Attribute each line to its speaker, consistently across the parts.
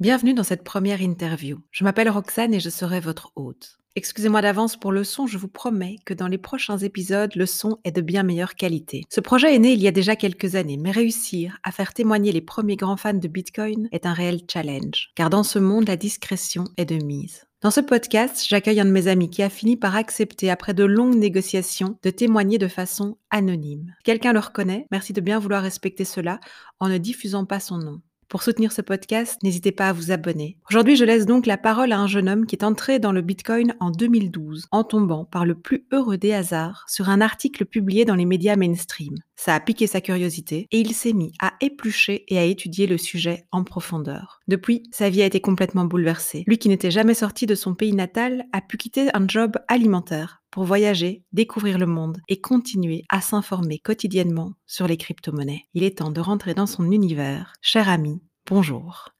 Speaker 1: Bienvenue dans cette première interview. Je m'appelle Roxane et je serai votre hôte. Excusez-moi d'avance pour le son, je vous promets que dans les prochains épisodes, le son est de bien meilleure qualité. Ce projet est né il y a déjà quelques années, mais réussir à faire témoigner les premiers grands fans de Bitcoin est un réel challenge, car dans ce monde, la discrétion est de mise. Dans ce podcast, j'accueille un de mes amis qui a fini par accepter, après de longues négociations, de témoigner de façon anonyme. Quelqu'un le reconnaît, merci de bien vouloir respecter cela en ne diffusant pas son nom. Pour soutenir ce podcast, n'hésitez pas à vous abonner. Aujourd'hui, je laisse donc la parole à un jeune homme qui est entré dans le Bitcoin en 2012, en tombant par le plus heureux des hasards sur un article publié dans les médias mainstream. Ça a piqué sa curiosité et il s'est mis à éplucher et à étudier le sujet en profondeur. Depuis, sa vie a été complètement bouleversée. Lui qui n'était jamais sorti de son pays natal a pu quitter un job alimentaire pour voyager, découvrir le monde et continuer à s'informer quotidiennement sur les crypto-monnaies. Il est temps de rentrer dans son univers. Cher ami, bonjour.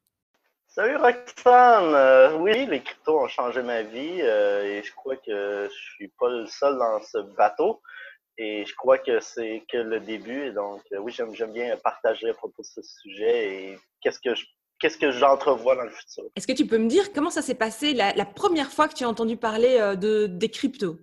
Speaker 2: Salut Roxane! Euh, oui, les cryptos ont changé ma vie euh, et je crois que je suis pas le seul dans ce bateau. Et je crois que c'est que le début. Donc, euh, oui, j'aime bien partager à propos de ce sujet et qu'est-ce que je qu'est-ce que j'entrevois dans le futur.
Speaker 1: Est-ce que tu peux me dire comment ça s'est passé la, la, première fois que tu as entendu parler de, des cryptos?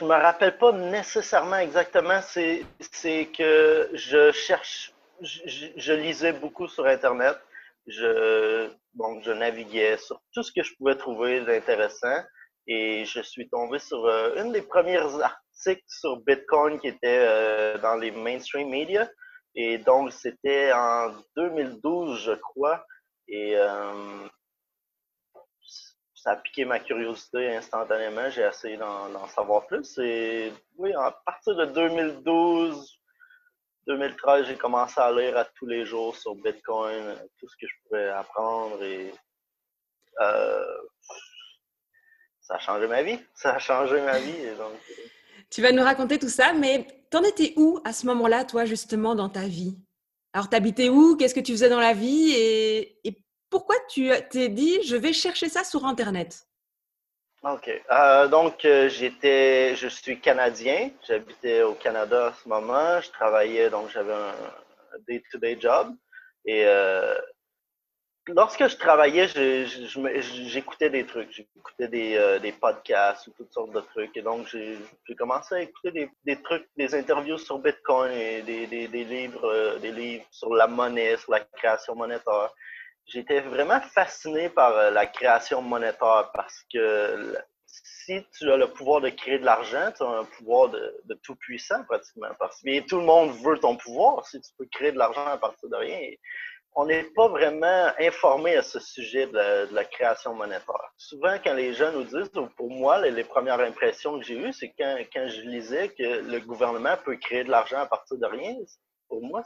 Speaker 2: Je me rappelle pas nécessairement exactement. C'est, c'est que je cherche, je, je, lisais beaucoup sur Internet. Je, donc, je naviguais sur tout ce que je pouvais trouver d'intéressant. Et je suis tombé sur euh, une des premières sur Bitcoin qui était euh, dans les mainstream media. Et donc, c'était en 2012, je crois. Et euh, ça a piqué ma curiosité instantanément. J'ai essayé d'en savoir plus. Et oui, à partir de 2012, 2013, j'ai commencé à lire à tous les jours sur Bitcoin, tout ce que je pouvais apprendre. Et euh, ça a changé ma vie. Ça a changé ma vie. donc...
Speaker 1: Tu vas nous raconter tout ça, mais t'en étais où à ce moment-là, toi, justement, dans ta vie? Alors, t'habitais où? Qu'est-ce que tu faisais dans la vie? Et, pourquoi tu t'es dit, je vais chercher ça sur Internet?
Speaker 2: OK. Euh, donc, euh, j'étais, je suis Canadien. J'habitais au Canada à ce moment. Je travaillais, donc j'avais un day-to-day job. Et euh, lorsque je travaillais, j'écoutais des trucs. J'écoutais des, des podcasts ou toutes sortes de trucs. Et donc, j'ai commencé à écouter des, trucs, des interviews sur Bitcoin et des, livres, des livres sur la monnaie, sur la création monétaire j'étais vraiment fasciné par euh, la création monétaire parce que si tu as le pouvoir de créer de l'argent, tu as un pouvoir de, tout puissant pratiquement. Parce que tout le monde veut ton pouvoir si tu peux créer de l'argent à partir de rien. On n'est pas vraiment informé à ce sujet de la, création monétaire. Souvent, quand les gens nous disent, pour moi, les, premières impressions que j'ai eues, c'est quand, je lisais que le gouvernement peut créer de l'argent à partir de rien. Pour moi,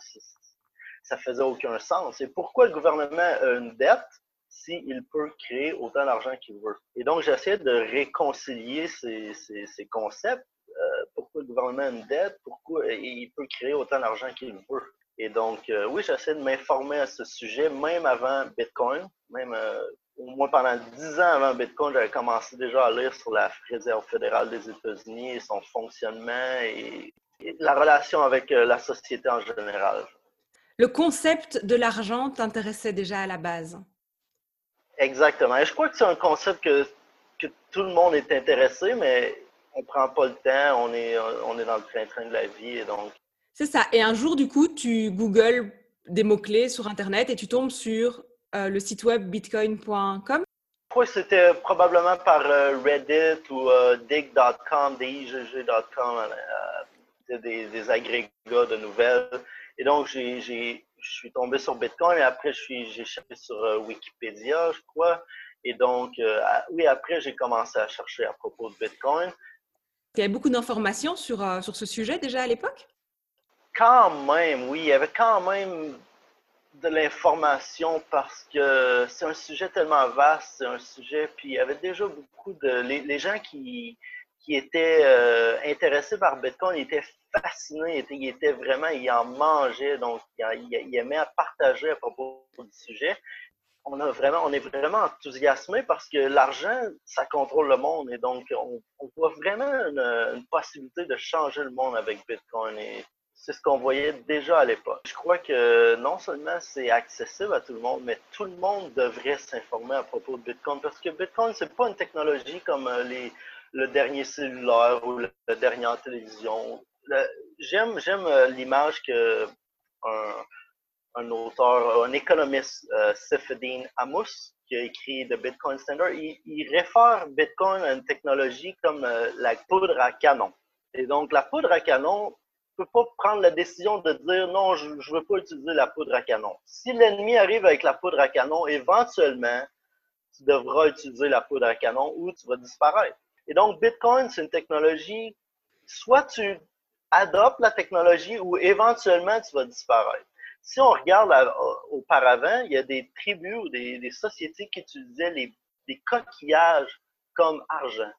Speaker 2: ça faisait aucun sens. Et pourquoi le gouvernement a une dette s'il peut créer autant d'argent qu'il veut? Et donc, j'essaie de réconcilier ces, ces, concepts. Euh, pourquoi le gouvernement a une dette? Pourquoi il peut créer autant d'argent qu'il veut? Et donc, euh, oui, j'essaie de m'informer à ce sujet, même avant Bitcoin, même euh, au moins pendant dix ans avant Bitcoin, j'avais commencé déjà à lire sur la Réserve fédérale des États-Unis et son fonctionnement et la relation avec la société en général
Speaker 1: le concept de l'argent t'intéressait déjà à la base?
Speaker 2: Exactement. Et je crois que c'est un concept que, que, tout le monde est intéressé, mais on prend pas le temps, on est, on est dans le train-train de la vie. Et donc...
Speaker 1: C'est ça. Et un jour, du coup, tu googles des mots-clés sur Internet et tu tombes sur euh, le site web bitcoin.com.
Speaker 2: Que c'était probablement par euh, Reddit ou euh, dig.com, digg.com, des, des agrégats de nouvelles. Et donc, j'ai, je suis tombé sur Bitcoin et après, j'ai cherché sur euh, Wikipédia, je crois. Et donc, euh, oui, après, j'ai commencé à chercher à propos de Bitcoin.
Speaker 1: Il y avait beaucoup d'informations sur, euh, sur ce sujet déjà à l'époque?
Speaker 2: Quand même, oui. Il y avait quand même de l'information parce que c'est un sujet tellement vaste, c'est un sujet, puis il y avait déjà beaucoup de... Les, gens qui, qui étaient intéressés par Bitcoin étaient fasciné, il était, vraiment, il en mangeait, donc il, aimait à partager à propos du sujet. On, a vraiment, on est vraiment enthousiasmé parce que l'argent, ça contrôle le monde et donc on, voit vraiment une, possibilité de changer le monde avec Bitcoin. Et c'est ce qu'on voyait déjà à l'époque. Je crois que non seulement c'est accessible à tout le monde, mais tout le monde devrait s'informer à propos de Bitcoin parce que Bitcoin, c'est pas une technologie comme euh, les, le dernier cellulaire ou le, dernier télévision. J'aime, euh, l'image que un, auteur, un économiste, euh, Amos, qui a écrit The Bitcoin Standard, il, réfère Bitcoin à une technologie comme euh, la poudre à canon. Et donc, la poudre à canon, ne peut pas prendre la décision de dire non, je ne veux pas utiliser la poudre à canon. Si l'ennemi arrive avec la poudre à canon, éventuellement, tu devras utiliser la poudre à canon ou tu vas disparaître. Et donc, Bitcoin, c'est une technologie, soit tu adoptes la technologie ou éventuellement tu vas disparaître. Si on regarde auparavant, il y a des tribus ou des, sociétés qui utilisaient des coquillages comme argent.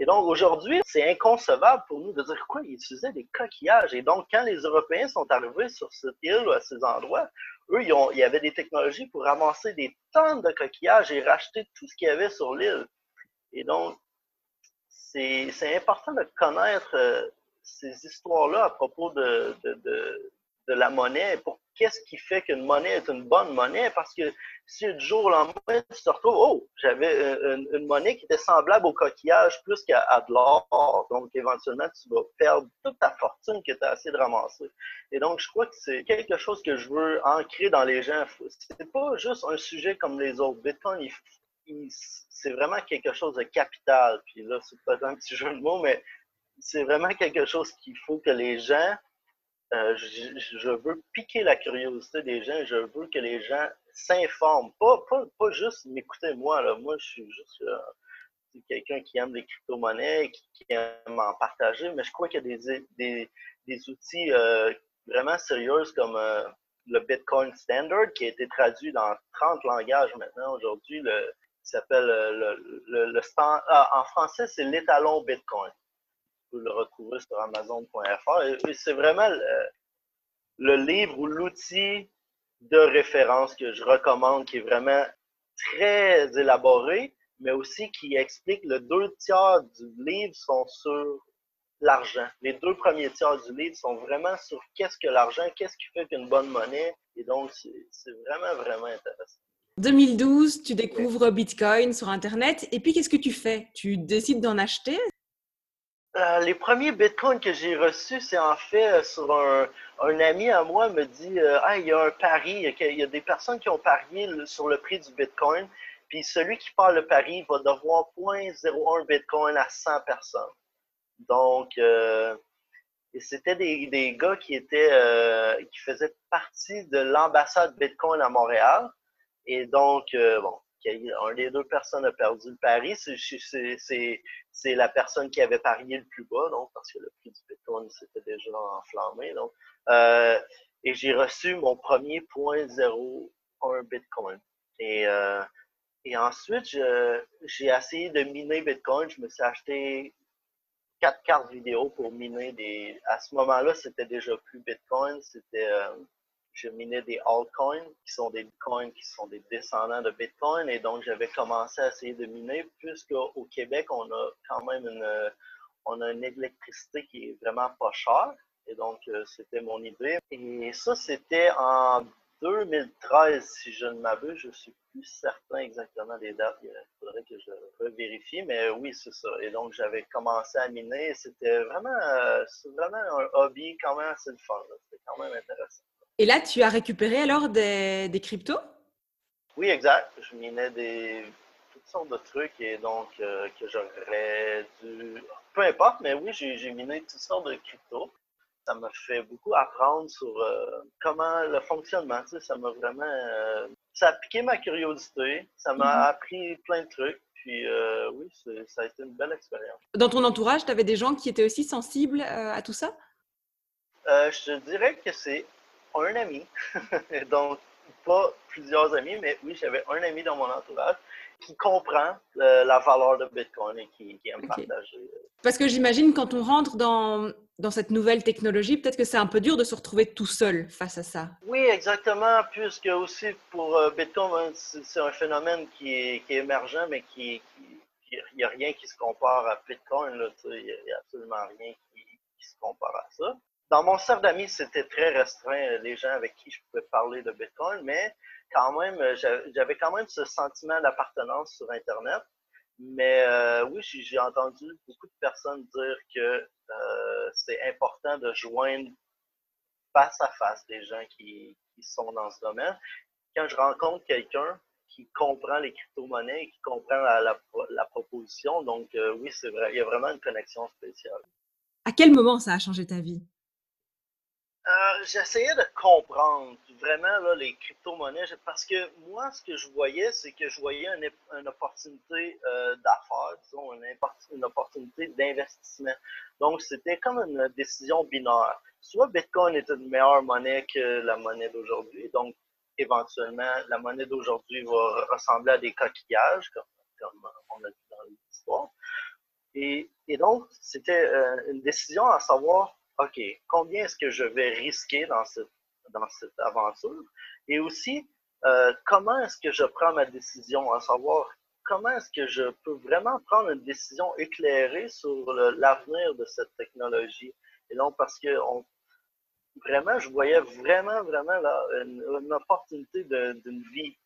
Speaker 2: Et donc, aujourd'hui, c'est inconcevable pour nous de dire quoi, ils utilisaient des coquillages. Et donc, quand les Européens sont arrivés sur cette île ou à ces endroits, eux, ils, ont, avait des technologies pour ramasser des tonnes de coquillages et racheter tout ce qu'il y avait sur l'île. Et donc, c'est important de connaître euh, ces histoires-là à propos de, de, de la monnaie, pour qu'est-ce qui fait qu'une monnaie est une bonne monnaie, parce que si du jour au lendemain, tu te retrouves, oh, j'avais une, monnaie qui était semblable au coquillage plus qu'à de l'or, donc éventuellement, tu vas perdre toute ta fortune que tu as essayé de ramasser. Et donc, je crois que c'est quelque chose que je veux ancrer dans les gens. C'est pas juste un sujet comme les autres. Bitcoin, c'est vraiment quelque chose de capital. Puis là, c'est pas un petit jeu de mots, mais c'est vraiment quelque chose qu'il faut que les gens euh, je, veux piquer la curiosité des gens, je veux que les gens s'informent. Pas, pas, pas juste m'écouter moi, là. Moi, je suis juste euh, quelqu'un qui aime les crypto-monnaies, qui, aime en partager, mais je crois qu'il y a des, outils euh, vraiment sérieux comme le Bitcoin Standard qui a été traduit dans 30 langages maintenant aujourd'hui, le, qui s'appelle le, le, le, ah, en français, c'est l'étalon Bitcoin peux le retrouver sur Amazon.fr. Et, c'est vraiment le, livre ou l'outil de référence que je recommande, qui est vraiment très élaboré, mais aussi qui explique le deux tiers du livre sont sur l'argent. Les deux premiers tiers du livre sont vraiment sur qu'est-ce que l'argent, qu'est-ce qui fait qu'une bonne monnaie. Et donc, c'est vraiment, vraiment intéressant.
Speaker 1: 2012, tu découvres Bitcoin sur Internet. Et puis, qu'est-ce que tu fais? Tu décides d'en acheter?
Speaker 2: Euh, les premiers bitcoins que j'ai reçus, c'est en fait euh, sur un, un, ami à moi me dit euh, Ah, il y a un pari, il y a, des personnes qui ont parié sur le prix du bitcoin, puis celui qui part le pari va devoir 0.01 bitcoin à 100 personnes. Donc, et c'était des, des, gars qui étaient qui faisaient partie de l'ambassade Bitcoin à Montréal. Et donc, bon, un des deux personnes a perdu le pari. C'est la personne qui avait parié le plus bas, donc, parce que le prix du Bitcoin s'était déjà enflammé. Donc, euh, et j'ai reçu mon premier 0.01 Bitcoin. Et, euh, et ensuite, j'ai essayé de miner Bitcoin. Je me suis acheté quatre cartes vidéo pour miner des. À ce moment-là, c'était déjà plus Bitcoin, c'était euh, je minais des altcoins, qui sont des coins qui sont des descendants de Bitcoin. Et donc, j'avais commencé à essayer de miner, puisqu'au Québec, on a quand même une, on a une électricité qui est vraiment pas chère. Et donc, euh, c'était mon idée. Et ça, c'était en 2013, si je ne m'abuse. Je suis plus certain exactement des dates. Il faudrait que je revérifie. Mais oui, c'est ça. Et donc, j'avais commencé à miner. C'était vraiment, euh, vraiment un hobby quand même assez le fun. C'était quand même intéressant.
Speaker 1: Et là, tu as récupéré alors des, des cryptos?
Speaker 2: Oui, exact. Je minais des toutes sortes de trucs et donc euh, que j'aurais dû. Peu importe, mais oui, j'ai miné toutes sortes de cryptos. Ça m'a fait beaucoup apprendre sur euh, comment le fonctionnement. Tu sais, ça m'a vraiment. Euh, ça a piqué ma curiosité. Ça m'a mm-hmm. appris plein de trucs. Puis oui, ça a été une belle expérience.
Speaker 1: Dans ton entourage, tu avais des gens qui étaient aussi sensibles à tout ça?
Speaker 2: je te dirais que c'est un ami, donc pas plusieurs amis, mais oui, j'avais un ami dans mon entourage qui comprend euh, la valeur de Bitcoin et qui, aime partager.
Speaker 1: Parce que j'imagine quand on rentre dans, dans cette nouvelle technologie, peut-être que c'est un peu dur de se retrouver tout seul face à ça.
Speaker 2: Oui, exactement, puisque aussi pour euh, Bitcoin, c'est un phénomène qui est, qui est, émergent, mais qui, il n'y a rien qui se compare à Bitcoin. Il n'y a, absolument rien qui, qui, se compare à ça. Dans mon cercle d'amis, c'était très restreint, les gens avec qui je pouvais parler de Bitcoin, mais quand même, j'avais quand même ce sentiment d'appartenance sur Internet. Mais euh, oui, j'ai entendu beaucoup de personnes dire que euh, c'est important de joindre face à face des gens qui, sont dans ce domaine. Quand je rencontre quelqu'un qui comprend les crypto-monnaies, qui comprend la, proposition, donc euh, oui, il y a vraiment une connexion spéciale.
Speaker 1: À quel moment ça a changé ta vie?
Speaker 2: Euh, j'essayais de comprendre vraiment là, les crypto-monnaies parce que moi, ce que je voyais, c'est que je voyais une, opportunité euh, d'affaires, disons, une, opportunité d'investissement. Donc, c'était comme une décision binaire. Soit Bitcoin est une meilleure monnaie que la monnaie d'aujourd'hui, donc éventuellement, la monnaie d'aujourd'hui va ressembler à des coquillages, comme, on a dit dans l'histoire. Et, et donc, c'était euh, une décision à savoir OK, combien est-ce que je vais risquer dans cette, dans cette aventure? Et aussi, euh, comment est-ce que je prends ma décision, à savoir comment est-ce que je peux vraiment prendre une décision éclairée sur l'avenir de cette technologie? Et donc, parce que on, vraiment, je voyais vraiment, vraiment là, une, opportunité d'une vie.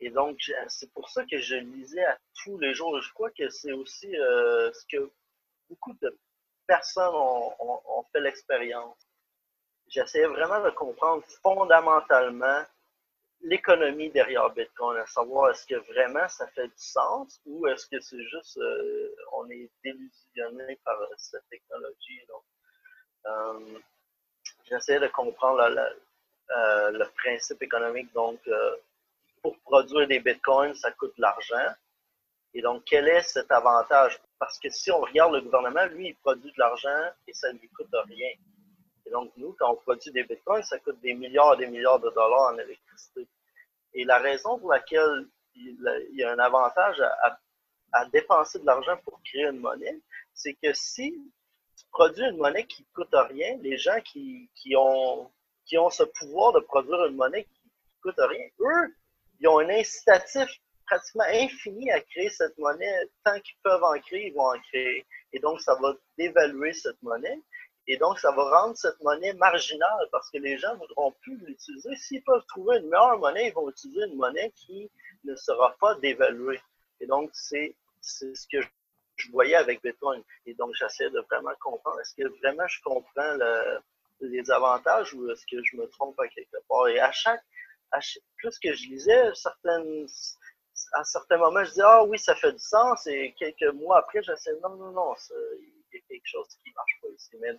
Speaker 2: Et donc, c'est pour ça que je lisais à tous les jours. Je crois que c'est aussi euh, ce que beaucoup de personne ont, fait l'expérience. J'essayais vraiment de comprendre fondamentalement l'économie derrière Bitcoin, à savoir est-ce que vraiment ça fait du sens ou est-ce que c'est juste euh, on est délusionné par cette technologie. Donc, euh, j'essayais de comprendre euh, le principe économique. Donc, pour produire des bitcoins, ça coûte de l'argent. Et donc, quel est cet avantage? Parce que si on regarde le gouvernement, lui, il produit de l'argent et ça ne lui coûte rien. Et donc, nous, quand on produit des bitcoins, ça coûte des milliards et des milliards de dollars en électricité. Et la raison pour laquelle il y a un avantage à, dépenser de l'argent pour créer une monnaie, c'est que si tu produis une monnaie qui ne coûte rien, les gens qui, ont, qui ont ce pouvoir de produire une monnaie qui ne coûte rien, eux, ils ont un incitatif pratiquement infini à créer cette monnaie. Tant qu'ils peuvent en créer, ils vont en créer. Et donc, ça va dévaluer cette monnaie. Et donc, ça va rendre cette monnaie marginale parce que les gens ne voudront plus l'utiliser. S'ils peuvent trouver une meilleure monnaie, ils vont utiliser une monnaie qui ne sera pas dévaluée. Et donc, c'est ce que je voyais avec Bitcoin. Et donc, j'essaie de vraiment comprendre. Est-ce que vraiment je comprends les avantages ou est-ce que je me trompe quelque part? Et à chaque, à chaque plus que je lisais certaines à certains moments, je dis Ah oui, ça fait du sens. Et quelques mois après, j'essaie Non, non, non, il y a quelque chose qui ne marche pas ici. Mais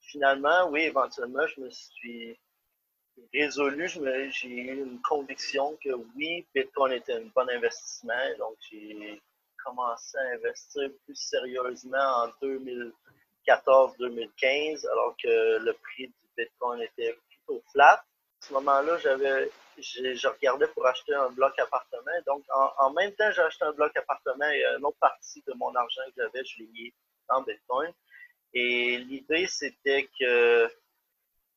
Speaker 2: finalement, oui, éventuellement, je me suis résolu, j'ai eu une conviction que oui, Bitcoin était un bon investissement. Donc, j'ai commencé à investir plus sérieusement en 2014-2015, alors que le prix du Bitcoin était plutôt flat. À ce moment-là, j'avais je, regardais pour acheter un bloc appartement. Donc, en, même temps, j'ai acheté un bloc appartement et une autre partie de mon argent que j'avais, je l'ai mis en Bitcoin. Et l'idée, c'était que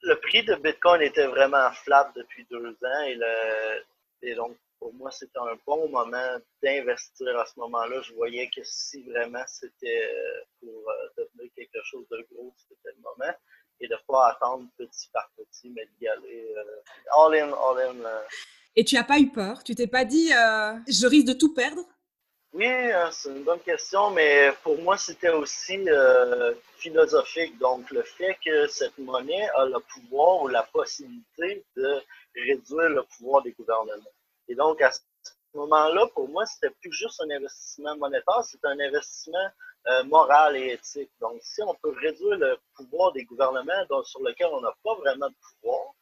Speaker 2: le prix de Bitcoin était vraiment flat depuis deux ans. Et, donc, pour moi, c'était un bon moment d'investir à ce moment-là. Je voyais que si vraiment c'était pour euh, devenir quelque chose de gros, c'était le moment et de pas attendre petit par petit, mais d'y aller euh, all in, all in. Euh.
Speaker 1: Et tu n'as pas eu peur? Tu t'es pas dit euh, je risque de tout perdre?
Speaker 2: Oui, hein, c'est une bonne question, mais pour moi, c'était aussi philosophique. Donc, le fait que cette monnaie a le pouvoir ou la possibilité de réduire le pouvoir des gouvernements. Et donc, à ce moment-là, pour moi, c'était plus juste un investissement monétaire, c'était un investissement euh, morale et éthique. Donc, si on peut réduire le pouvoir des gouvernements sur lequel on n'a pas vraiment de pouvoir,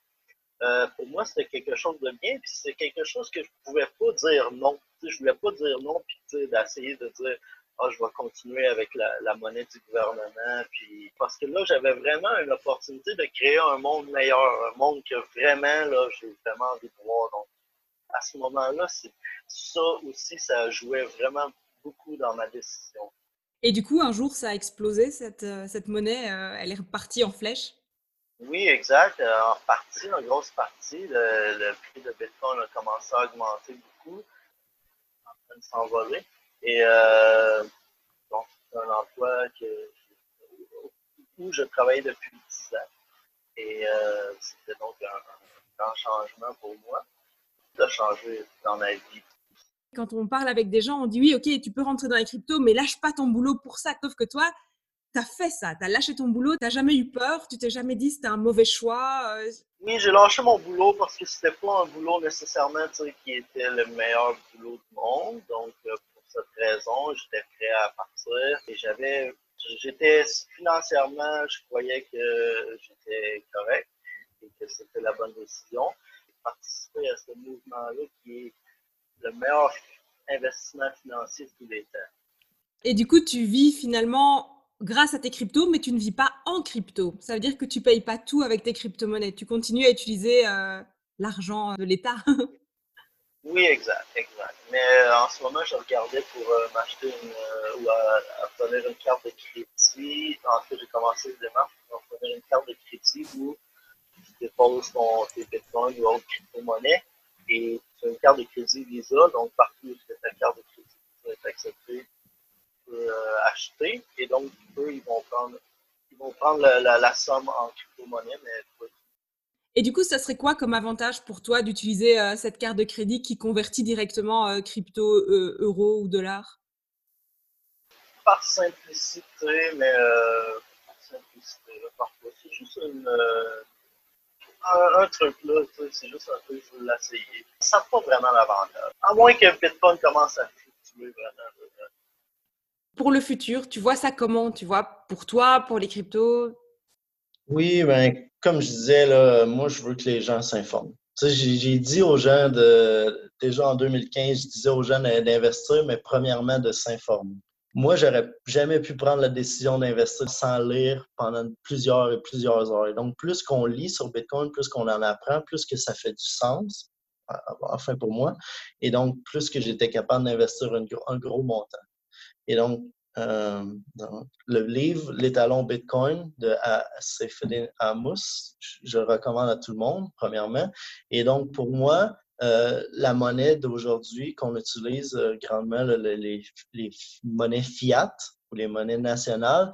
Speaker 2: euh, pour moi, c'était quelque chose de bien, puis c'est quelque chose que je ne pouvais pas dire non. je ne voulais pas dire non, puis d'essayer de dire ah, je vais continuer avec la, monnaie du gouvernement. Puis, parce que là, j'avais vraiment une opportunité de créer un monde meilleur, un monde que vraiment, là, j'ai vraiment envie de voir. Donc, à ce moment-là, ça aussi, ça jouait vraiment beaucoup dans ma décision.
Speaker 1: Et du coup, un jour, ça a explosé, cette, euh, cette monnaie, euh, elle est repartie en flèche
Speaker 2: Oui, exact. Euh, en partie, en grosse partie, le, prix de Bitcoin a commencé à augmenter beaucoup, en train de s'envoler. Et donc, c'est un emploi que, où je travaillais depuis 10 ans. Et c'était donc un, grand changement pour moi. Ça a changé dans ma vie.
Speaker 1: Quand on parle avec des gens, on dit oui, ok, tu peux rentrer dans les cryptos, mais lâche pas ton boulot pour ça. Sauf que toi, tu as fait ça, tu as lâché ton boulot, tu jamais eu peur, tu t'es jamais dit c'était un mauvais choix. Euh?
Speaker 2: Oui, j'ai lâché mon boulot parce que c'était pas un boulot nécessairement qui était le meilleur boulot du monde. Donc, euh, pour cette raison, j'étais prêt à partir et j'avais, j'étais financièrement, je croyais que j'étais correct et que c'était la bonne décision. Participer à ce mouvement-là qui est le meilleur investissement financier de tous les temps.
Speaker 1: Et du coup, tu vis finalement grâce à tes cryptos, mais tu ne vis pas en crypto. Ça veut dire que tu payes pas tout avec tes crypto-monnaies. Tu continues à utiliser euh, l'argent de l'État.
Speaker 2: oui, exact, exact. Mais euh, en ce moment, je regardais pour euh, m'acheter une ou obtenir une carte de crédit. En fait, j'ai commencé le démarche pour obtenir une carte de crédit où tu déposes ton, tes bitcoins ou autres crypto-monnaies et tu as une carte de crédit Visa. Donc, partout où tu ta carte de crédit tu est acceptée, euh, acheter. Et donc, eux, ils vont prendre, ils vont prendre la, somme en crypto-monnaie, mais
Speaker 1: et du coup, ça serait quoi comme avantage pour toi d'utiliser euh, cette carte de crédit qui convertit directement euh, crypto, euro ou dollars
Speaker 2: Par simplicité, mais par simplicité, parfois. C'est juste une, un, truc là, c'est juste un peu, je veux l'essayer. Ça n'a pas vraiment l'avantage. À moins que Bitcoin commence à fluctuer vraiment
Speaker 1: pour le futur, tu vois ça comment? Tu vois, pour toi, pour les cryptos?
Speaker 2: Oui, ben, comme je disais, là, moi, je veux que les gens s'informent. J'ai dit aux gens, de, déjà en 2015, je disais aux gens d'investir, mais premièrement de s'informer. Moi, j'aurais jamais pu prendre la décision d'investir sans lire pendant plusieurs et plusieurs heures. donc, plus qu'on lit sur Bitcoin, plus qu'on en apprend, plus que ça fait du sens, enfin pour moi, et donc plus que j'étais capable d'investir un gros montant. Et donc, euh, le livre L'étalon Bitcoin de Seyfedin Amos, je le recommande à tout le monde, premièrement. Et donc, pour moi, euh, la monnaie d'aujourd'hui qu'on utilise euh, grandement, les, monnaies fiat ou les monnaies nationales,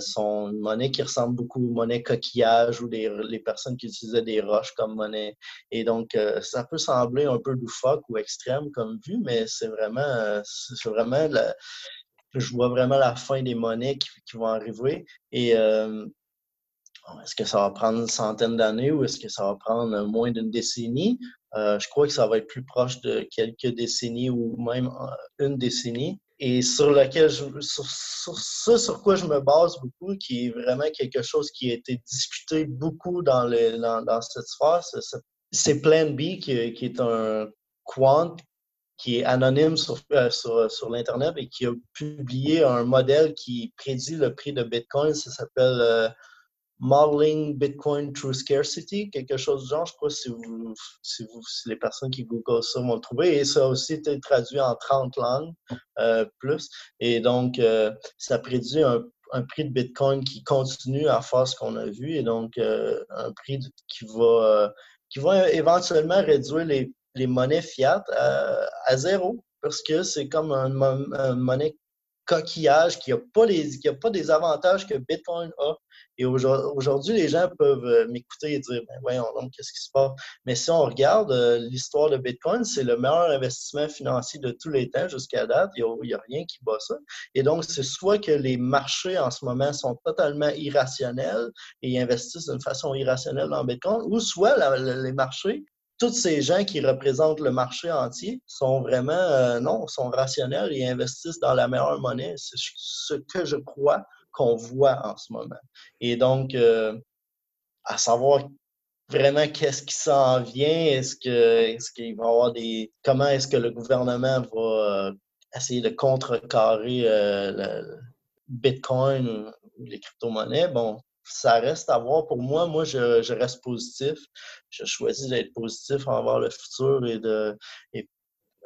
Speaker 2: sont une monnaie qui ressemble beaucoup aux monnaies coquillages ou les, personnes qui utilisaient des roches comme monnaie. Et donc, ça peut sembler un peu loufoque ou extrême comme vue, mais c'est vraiment, c'est vraiment je vois vraiment la fin des monnaies qui, vont arriver. Et euh, est-ce que ça va prendre une centaine d'années ou est-ce que ça va prendre moins d'une décennie? Euh, je crois que ça va être plus proche de quelques décennies ou même euh, une décennie. Et sur lequel je, sur, ce sur quoi je me base beaucoup, qui est vraiment quelque chose qui a été discuté beaucoup dans, le, dans, cette sphère, c'est Plan B, qui, qui, est un quant qui est anonyme sur, euh, sur, sur l'Internet et qui a publié un modèle qui prédit le prix de Bitcoin. Ça s'appelle Modeling Bitcoin Through Scarcity, quelque chose du genre. Je crois si, vous, si, vous, si les personnes qui googlent ça vont le trouver. Et ça a aussi été traduit en 30 langues euh, plus. Et donc, ça prédit un, prix de Bitcoin qui continue à faire ce qu'on a vu. Et donc, un prix qui va, qui va éventuellement réduire les les monnaies fiat à, zéro parce que c'est comme une, monnaie coquillage qui n'a pas, pas des avantages que Bitcoin a. Et aujourd'hui, les gens peuvent euh, m'écouter et dire ben voyons donc, qu'est-ce qui se passe? Mais si on regarde euh, l'histoire de Bitcoin, c'est le meilleur investissement financier de tous les temps jusqu'à date. Il n'y a, rien qui bat ça. Et donc, c'est soit que les marchés en ce moment sont totalement irrationnels et investissent d'une façon irrationnelle dans Bitcoin, ou soit les marchés tous ces gens qui représentent le marché entier sont vraiment, euh, non, sont rationnels et investissent dans la meilleure monnaie. C'est ce que je crois qu'on voit en ce moment. Et donc, euh, à savoir vraiment qu'est-ce qui s'en vient, est-ce que est-ce qu'il va y avoir des. Comment est-ce que le gouvernement va euh, essayer de contrecarrer le Bitcoin ou les crypto-monnaies? Bon, ça reste à voir. Pour moi, moi, je, reste positif. Je choisis d'être positif envers le futur et de. Et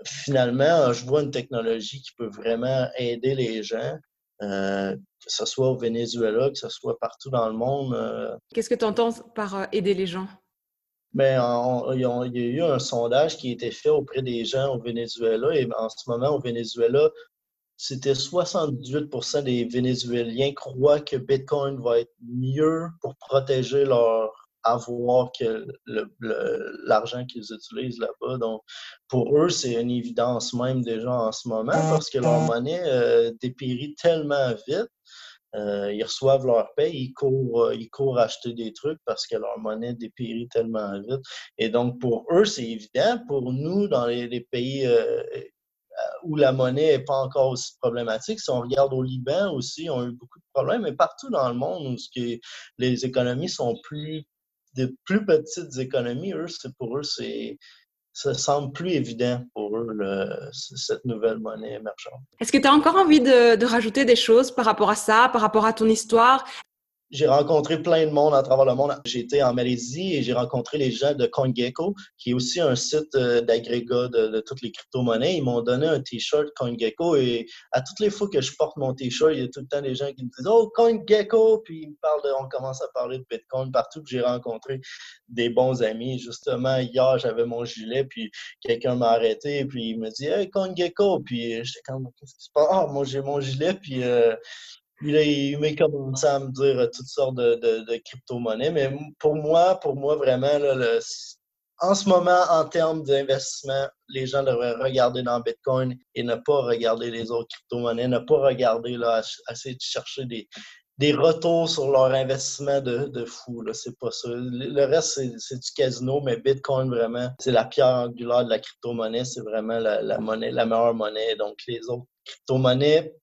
Speaker 2: finalement, je vois une technologie qui peut vraiment aider les gens, euh, que ce soit au Venezuela, que ce soit partout dans le monde. Euh.
Speaker 1: Qu'est-ce que tu entends par euh, aider les gens?
Speaker 2: Bien, il y a eu un sondage qui a été fait auprès des gens au Venezuela et en ce moment, au Venezuela, c'était 78% des Vénézuéliens croient que Bitcoin va être mieux pour protéger leur, avoir que l'argent qu'ils utilisent là-bas. Donc, pour eux, c'est une évidence même déjà en ce moment parce que leur monnaie euh, dépérit tellement vite. Euh, ils reçoivent leur paie, ils courent, ils courent acheter des trucs parce que leur monnaie dépérit tellement vite. Et donc, pour eux, c'est évident. Pour nous, dans les, pays où la monnaie n'est pas encore aussi problématique. Si on regarde au Liban aussi, on a eu beaucoup de problèmes, mais partout dans le monde où les économies sont plus de plus petites économies, eux, c'est pour eux, c'est ça semble plus évident pour eux, cette nouvelle monnaie émergente.
Speaker 3: Est-ce que tu as encore envie de, rajouter des choses par rapport à ça, par rapport à ton histoire?
Speaker 2: J'ai rencontré plein de monde à travers le monde. J'ai été en Malaisie et j'ai rencontré les gens de CoinGecko, qui est aussi un site euh, d'agrégat de, toutes les crypto-monnaies. Ils m'ont donné un t-shirt CoinGecko et à toutes les fois que je porte mon t-shirt, il y a tout le temps des gens qui me disent Oh, CoinGecko! Puis ils me parlent de, on commence à parler de Bitcoin partout. J'ai rencontré des bons amis. Justement, hier, j'avais mon gilet, puis quelqu'un m'a arrêté, puis il me dit Hey, CoinGecko! Puis j'étais comme Qu'est-ce qui se passe? Ah, moi, j'ai mon gilet, puis. Euh, puis là, il commencé à me dire euh, toutes sortes de, de, crypto-monnaies. Mais pour moi, pour moi, vraiment, là, en ce moment, en termes d'investissement, les gens devraient regarder dans Bitcoin et ne pas regarder les autres crypto-monnaies, ne pas regarder, là, essayer de chercher des, des retours sur leur investissement de, de fou. C'est pas ça. Le reste, c'est du casino, mais Bitcoin, vraiment, c'est la pierre angulaire de la crypto-monnaie. C'est vraiment la, monnaie, la meilleure monnaie. Donc, les autres crypto-monnaies,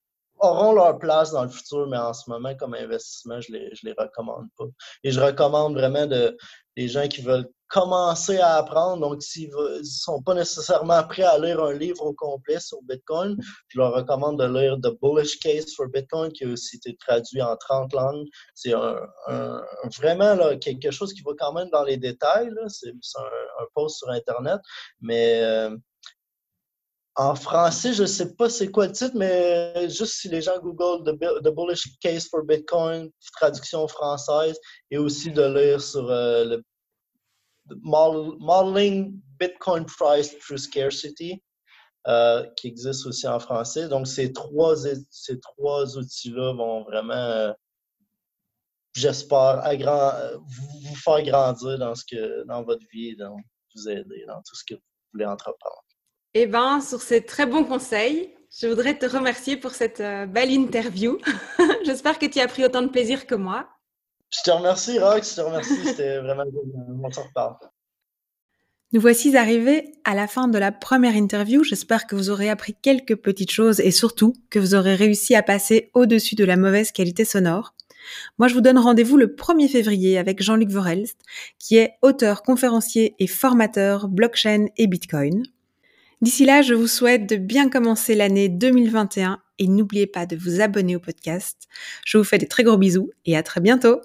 Speaker 2: auront leur place dans le futur, mais en ce moment, comme investissement, je les, je les recommande pas. Et je recommande vraiment de, des gens qui veulent commencer à apprendre, donc s'ils ne sont pas nécessairement prêts à lire un livre au complet sur Bitcoin, je leur recommande de lire The Bullish Case for Bitcoin, qui a aussi été traduit en 30 langues. C'est un, vraiment là, quelque chose qui va quand même dans les détails. C'est un, un, post sur Internet, mais euh, en français, je ne sais pas c'est quoi le titre, mais juste si les gens google The, Bullish Case for Bitcoin, traduction française, et aussi de lire sur euh, le Modeling Bitcoin Price Through Scarcity, euh, qui existe aussi en français. Donc, ces trois, ces trois outils-là vont vraiment, euh, j'espère, vous, faire grandir dans, ce que, dans votre vie dans, vous aider dans tout ce que vous voulez entreprendre.
Speaker 3: Eh bien, sur ces très bons conseils, je voudrais te remercier pour cette euh, belle interview. J'espère que tu as pris autant de plaisir que moi.
Speaker 2: Je te remercie, Rox. Je te remercie. C'était vraiment reparle.
Speaker 3: Nous voici arrivés à la fin de la première interview. J'espère que vous aurez appris quelques petites choses et surtout que vous aurez réussi à passer au-dessus de la mauvaise qualité sonore. Moi, je vous donne rendez-vous le 1er février avec Jean-Luc Vorelst, qui est auteur, conférencier et formateur blockchain et Bitcoin. D'ici là, je vous souhaite de bien commencer l'année 2021 et n'oubliez pas de vous abonner au podcast. Je vous fais des très gros bisous et à très bientôt.